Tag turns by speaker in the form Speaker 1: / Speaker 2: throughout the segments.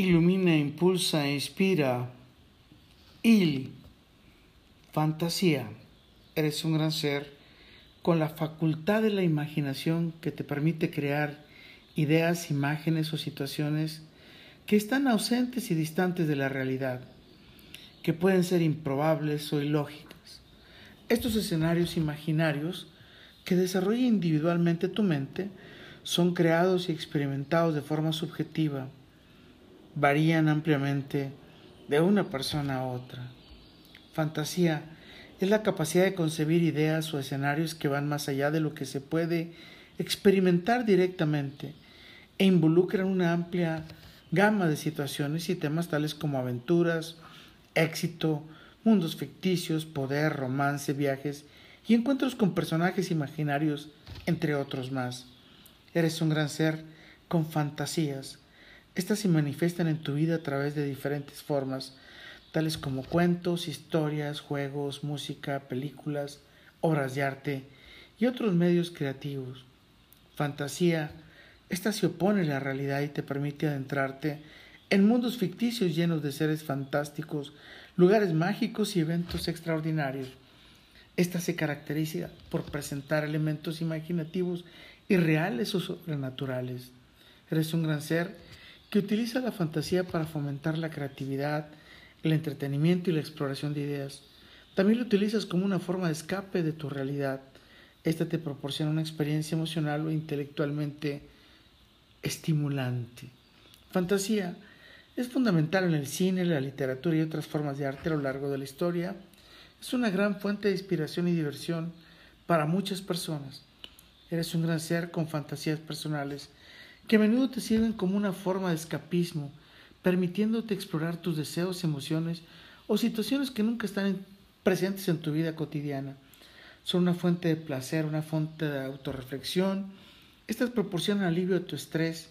Speaker 1: ilumina, impulsa, inspira. Il, fantasía. Eres un gran ser con la facultad de la imaginación que te permite crear ideas, imágenes o situaciones que están ausentes y distantes de la realidad, que pueden ser improbables o ilógicas. Estos escenarios imaginarios que desarrolla individualmente tu mente son creados y experimentados de forma subjetiva, varían ampliamente de una persona a otra. Fantasía es la capacidad de concebir ideas o escenarios que van más allá de lo que se puede experimentar directamente e involucran una amplia gama de situaciones y temas tales como aventuras, éxito, mundos ficticios, poder, romance, viajes y encuentros con personajes imaginarios, entre otros más. Eres un gran ser con fantasías. Estas se manifiestan en tu vida a través de diferentes formas, tales como cuentos, historias, juegos, música, películas, obras de arte y otros medios creativos. Fantasía, esta se opone a la realidad y te permite adentrarte en mundos ficticios llenos de seres fantásticos, lugares mágicos y eventos extraordinarios. Esta se caracteriza por presentar elementos imaginativos irreales o sobrenaturales. Eres un gran ser que utiliza la fantasía para fomentar la creatividad, el entretenimiento y la exploración de ideas. También lo utilizas como una forma de escape de tu realidad. Esta te proporciona una experiencia emocional o intelectualmente estimulante. Fantasía es fundamental en el cine, la literatura y otras formas de arte a lo largo de la historia. Es una gran fuente de inspiración y diversión para muchas personas. Eres un gran ser con fantasías personales que a menudo te sirven como una forma de escapismo permitiéndote explorar tus deseos, emociones o situaciones que nunca están presentes en tu vida cotidiana. Son una fuente de placer, una fuente de autorreflexión. Estas proporcionan alivio a tu estrés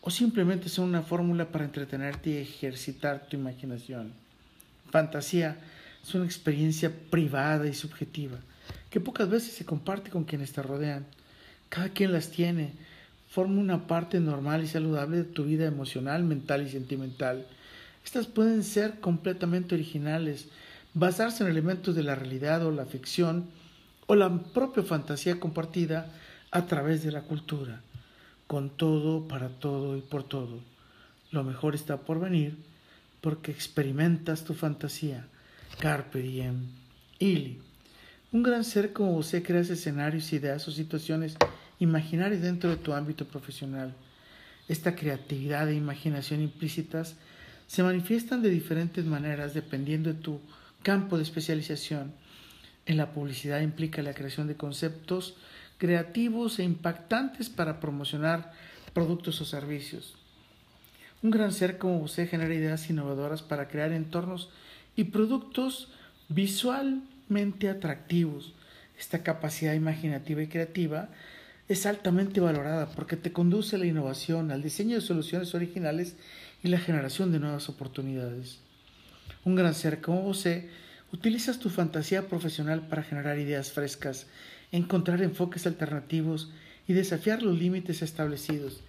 Speaker 1: o simplemente son una fórmula para entretenerte y ejercitar tu imaginación. Fantasía es una experiencia privada y subjetiva que pocas veces se comparte con quienes te rodean. Cada quien las tiene, forma una parte normal y saludable de tu vida emocional, mental y sentimental. Estas pueden ser completamente originales, basarse en elementos de la realidad o la ficción o la propia fantasía compartida a través de la cultura, con todo, para todo y por todo. Lo mejor está por venir porque experimentas tu fantasía. Carpe diem. Ili. Un gran ser como usted crea escenarios, ideas o situaciones imaginar dentro de tu ámbito profesional. Esta creatividad e imaginación implícitas se manifiestan de diferentes maneras dependiendo de tu campo de especialización. En la publicidad implica la creación de conceptos creativos e impactantes para promocionar productos o servicios. Un gran ser como usted genera ideas innovadoras para crear entornos y productos visualmente atractivos. Esta capacidad imaginativa y creativa es altamente valorada porque te conduce a la innovación, al diseño de soluciones originales y la generación de nuevas oportunidades. Un gran ser como vos utilizas tu fantasía profesional para generar ideas frescas, encontrar enfoques alternativos y desafiar los límites establecidos.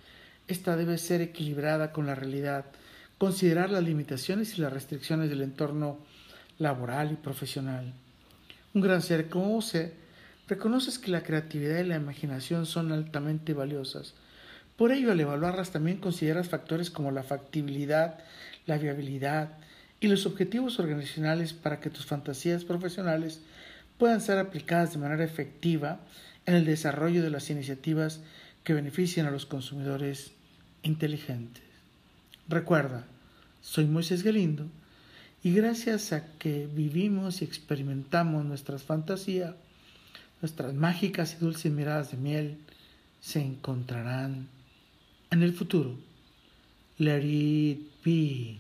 Speaker 1: Esta debe ser equilibrada con la realidad, considerar las limitaciones y las restricciones del entorno laboral y profesional. Un gran ser como vos reconoces que la creatividad y la imaginación son altamente valiosas. Por ello, al evaluarlas también consideras factores como la factibilidad, la viabilidad y los objetivos organizacionales para que tus fantasías profesionales puedan ser aplicadas de manera efectiva en el desarrollo de las iniciativas que beneficien a los consumidores inteligentes. Recuerda, soy Moisés Galindo y gracias a que vivimos y experimentamos nuestras fantasías, nuestras mágicas y dulces miradas de miel se encontrarán en el futuro. Let it be.